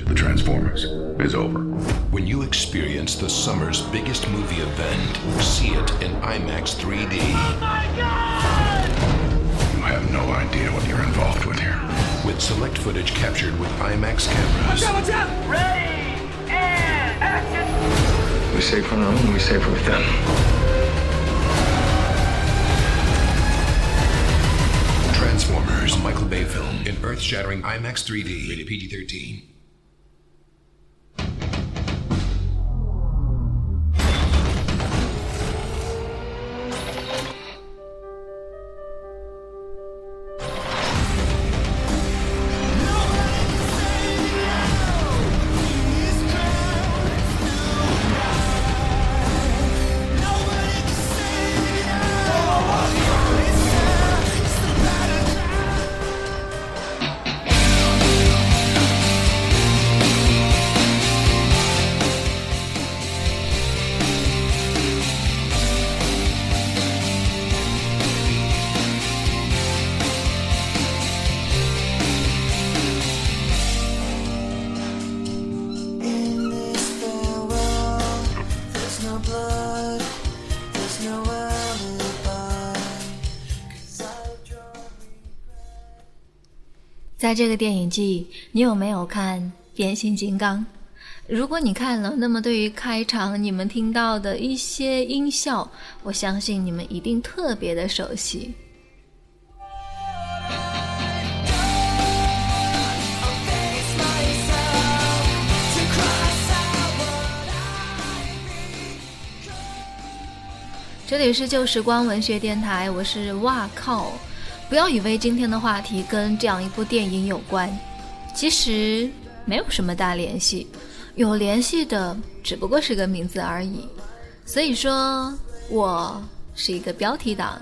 age of the Transformers is over. When you experience the summer's biggest movie event, see it in IMAX 3D. My God! You have no idea what you're involved with here. With select footage captured with IMAX cameras. Ready and action! We say from them and we say with them. Transformers, Michael Bay film in earth shattering IMAX 3D. Rated PG 13. 在这个电影季，你有没有看《变形金刚》？如果你看了，那么对于开场你们听到的一些音效，我相信你们一定特别的熟悉。这里是旧时光文学电台，我是哇靠！不要以为今天的话题跟这样一部电影有关，其实没有什么大联系，有联系的只不过是个名字而已。所以说，我是一个标题党。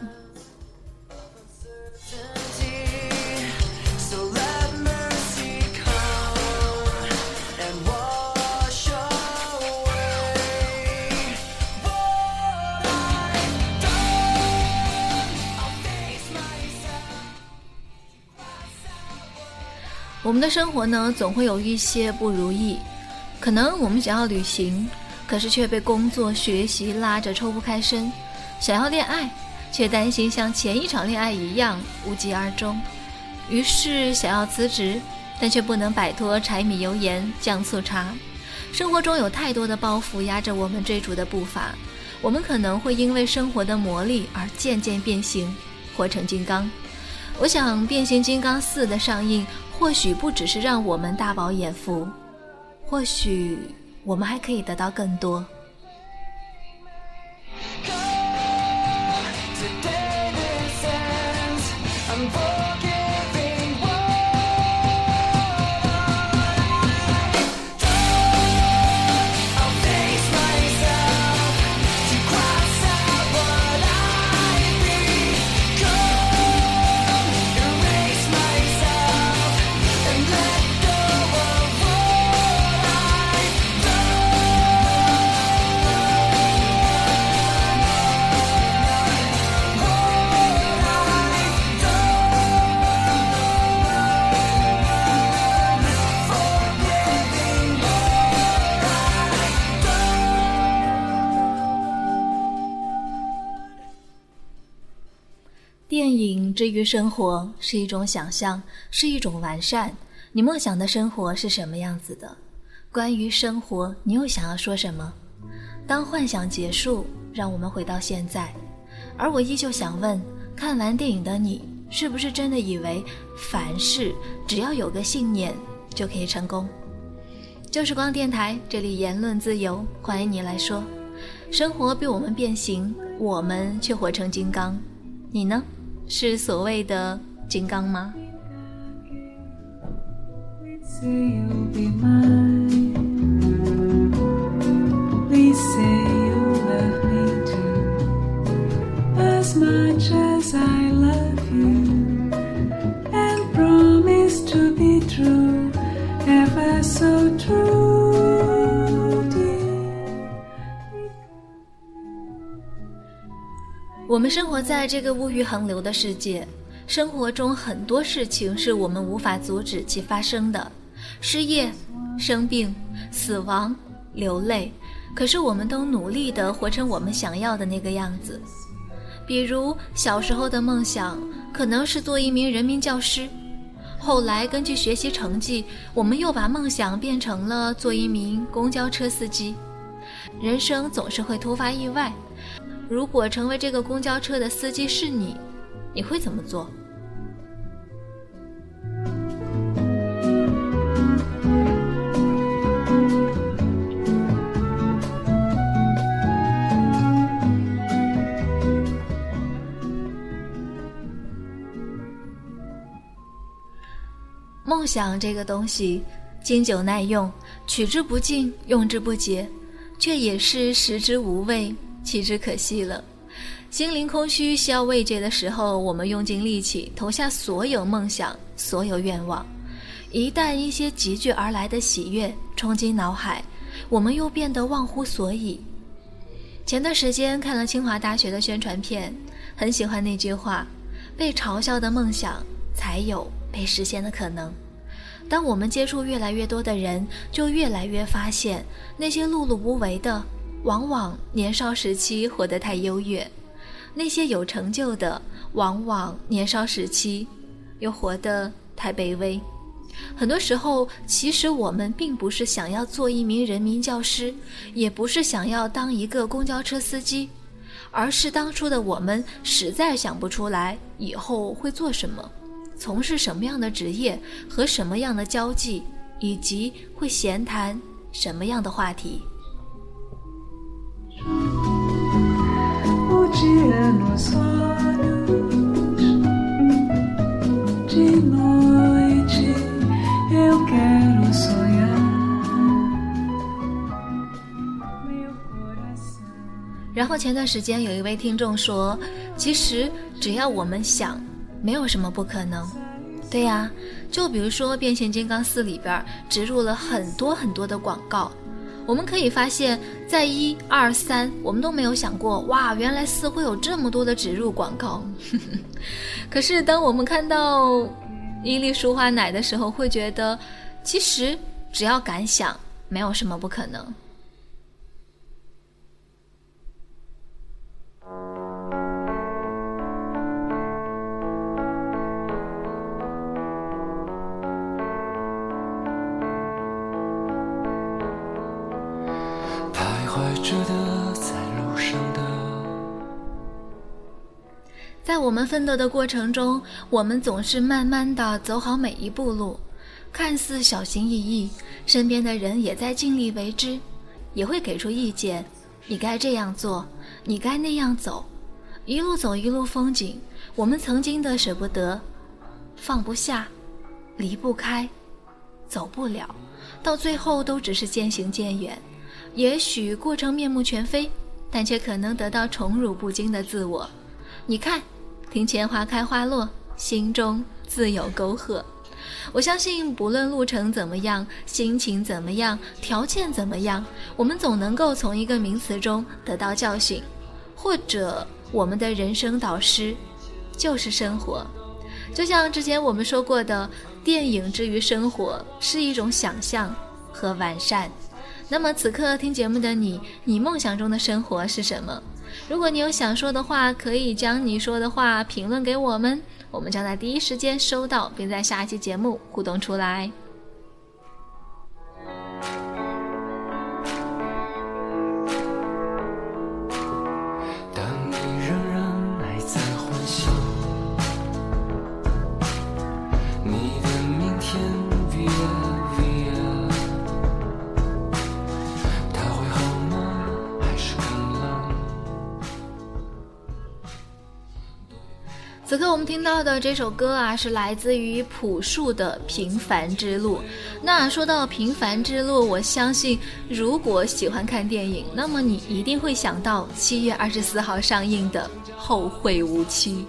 我们的生活呢，总会有一些不如意。可能我们想要旅行，可是却被工作、学习拉着抽不开身；想要恋爱，却担心像前一场恋爱一样无疾而终。于是想要辞职，但却不能摆脱柴米油盐酱醋茶。生活中有太多的包袱压着我们追逐的步伐，我们可能会因为生活的磨砺而渐渐变形，活成金刚。我想，《变形金刚四》的上映。或许不只是让我们大饱眼福，或许我们还可以得到更多。影之于生活是一种想象，是一种完善。你梦想的生活是什么样子的？关于生活，你又想要说什么？当幻想结束，让我们回到现在。而我依旧想问：看完电影的你，是不是真的以为凡事只要有个信念就可以成功？旧时光电台，这里言论自由，欢迎你来说。生活被我们变形，我们却活成金刚。你呢？是所谓的金刚吗？我们生活在这个物欲横流的世界，生活中很多事情是我们无法阻止其发生的。失业、生病、死亡、流泪，可是我们都努力地活成我们想要的那个样子。比如小时候的梦想可能是做一名人民教师，后来根据学习成绩，我们又把梦想变成了做一名公交车司机。人生总是会突发意外，如果成为这个公交车的司机是你，你会怎么做？梦想这个东西，经久耐用，取之不尽，用之不竭，却也是食之无味，弃之可惜了。心灵空虚、需要慰藉的时候，我们用尽力气投下所有梦想、所有愿望。一旦一些急剧而来的喜悦冲击脑海，我们又变得忘乎所以。前段时间看了清华大学的宣传片，很喜欢那句话：“被嘲笑的梦想才有。”被实现的可能。当我们接触越来越多的人，就越来越发现，那些碌碌无为的，往往年少时期活得太优越；那些有成就的，往往年少时期又活得太卑微。很多时候，其实我们并不是想要做一名人民教师，也不是想要当一个公交车司机，而是当初的我们实在想不出来以后会做什么。从事什么样的职业和什么样的交际，以及会闲谈什么样的话题。然后前段时间有一位听众说，其实只要我们想。没有什么不可能，对呀，就比如说《变形金刚四》里边植入了很多很多的广告，我们可以发现，在一二三，我们都没有想过，哇，原来四会有这么多的植入广告。可是当我们看到伊利舒化奶的时候，会觉得，其实只要敢想，没有什么不可能。我们奋斗的过程中，我们总是慢慢的走好每一步路，看似小心翼翼，身边的人也在尽力为之，也会给出意见，你该这样做，你该那样走，一路走一路风景。我们曾经的舍不得，放不下，离不开，走不了，到最后都只是渐行渐远。也许过程面目全非，但却可能得到宠辱不惊的自我。你看。庭前花开花落，心中自有沟壑。我相信，不论路程怎么样，心情怎么样，条件怎么样，我们总能够从一个名词中得到教训，或者我们的人生导师就是生活。就像之前我们说过的，电影之于生活是一种想象和完善。那么此刻听节目的你，你梦想中的生活是什么？如果你有想说的话，可以将你说的话评论给我们，我们将在第一时间收到，并在下一期节目互动出来。此刻我们听到的这首歌啊，是来自于朴树的《平凡之路》。那说到《平凡之路》，我相信如果喜欢看电影，那么你一定会想到七月二十四号上映的《后会无期》。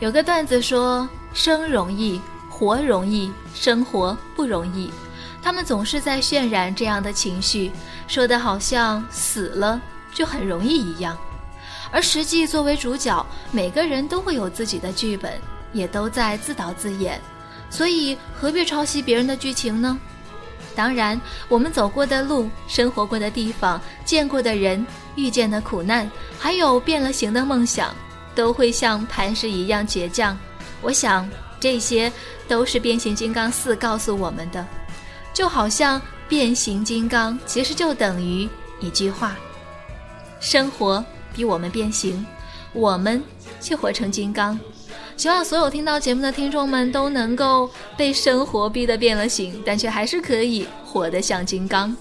有个段子说，生容易，活容易，生活不容易。他们总是在渲染这样的情绪，说的好像死了就很容易一样。而实际作为主角，每个人都会有自己的剧本，也都在自导自演，所以何必抄袭别人的剧情呢？当然，我们走过的路、生活过的地方、见过的人、遇见的苦难，还有变了形的梦想，都会像磐石一样倔强。我想，这些都是变形金刚四告诉我们的，就好像变形金刚其实就等于一句话：生活。逼我们变形，我们却活成金刚。希望所有听到节目的听众们都能够被生活逼得变了形，但却还是可以活得像金刚。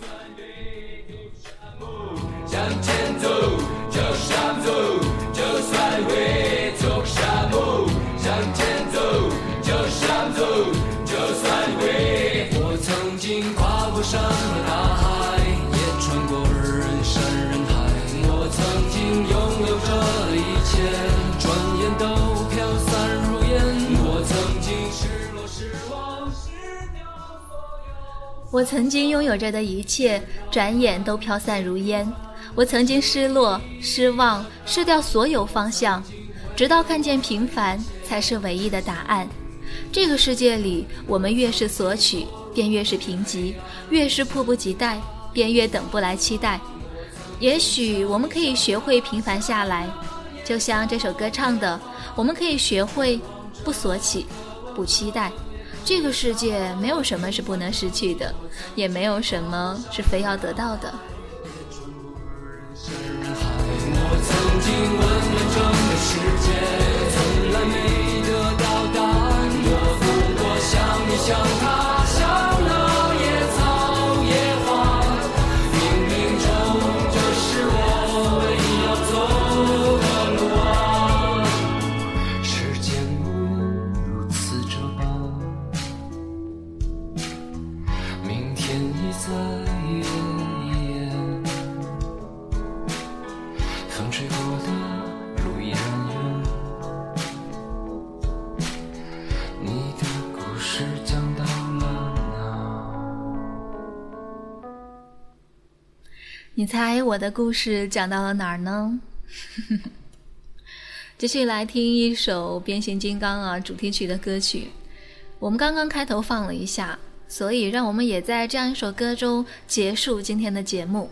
我曾经拥有着的一切，转眼都飘散如烟。我曾经失落、失望、失掉所有方向，直到看见平凡才是唯一的答案。这个世界里，我们越是索取，便越是贫瘠；越是迫不及待，便越等不来期待。也许我们可以学会平凡下来，就像这首歌唱的：我们可以学会不索取，不期待。这个世界没有什么是不能失去的，也没有什么是非要得到的。我曾经问了整个世界，从来没得到答案。我不过像你，像他。你猜我的故事讲到了哪儿呢？继续来听一首《变形金刚》啊主题曲的歌曲。我们刚刚开头放了一下，所以让我们也在这样一首歌中结束今天的节目。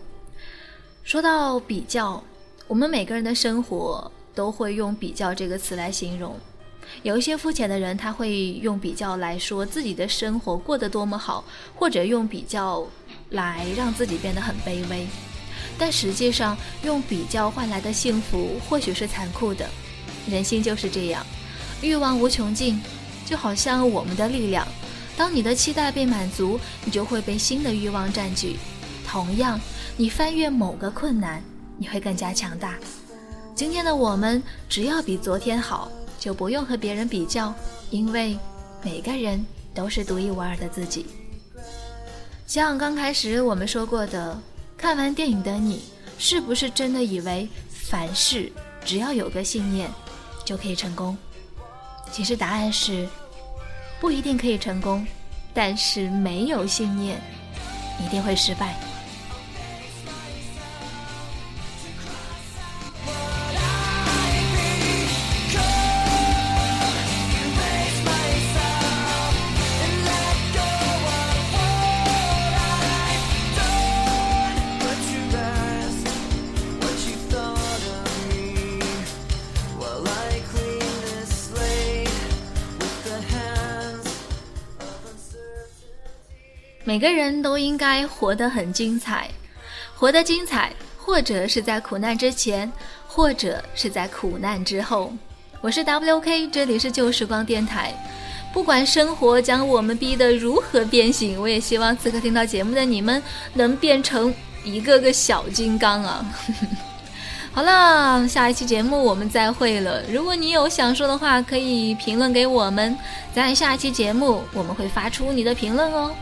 说到比较，我们每个人的生活都会用“比较”这个词来形容。有一些肤浅的人，他会用比较来说自己的生活过得多么好，或者用比较来让自己变得很卑微。但实际上，用比较换来的幸福或许是残酷的。人性就是这样，欲望无穷尽，就好像我们的力量。当你的期待被满足，你就会被新的欲望占据。同样，你翻越某个困难，你会更加强大。今天的我们，只要比昨天好，就不用和别人比较，因为每个人都是独一无二的自己。像刚开始我们说过的。看完电影的你，是不是真的以为凡事只要有个信念就可以成功？其实答案是不一定可以成功，但是没有信念一定会失败。每个人都应该活得很精彩，活得精彩，或者是在苦难之前，或者是在苦难之后。我是 WK，这里是旧时光电台。不管生活将我们逼得如何变形，我也希望此刻听到节目的你们能变成一个个小金刚啊！好了，下一期节目我们再会了。如果你有想说的话，可以评论给我们，在下一期节目我们会发出你的评论哦。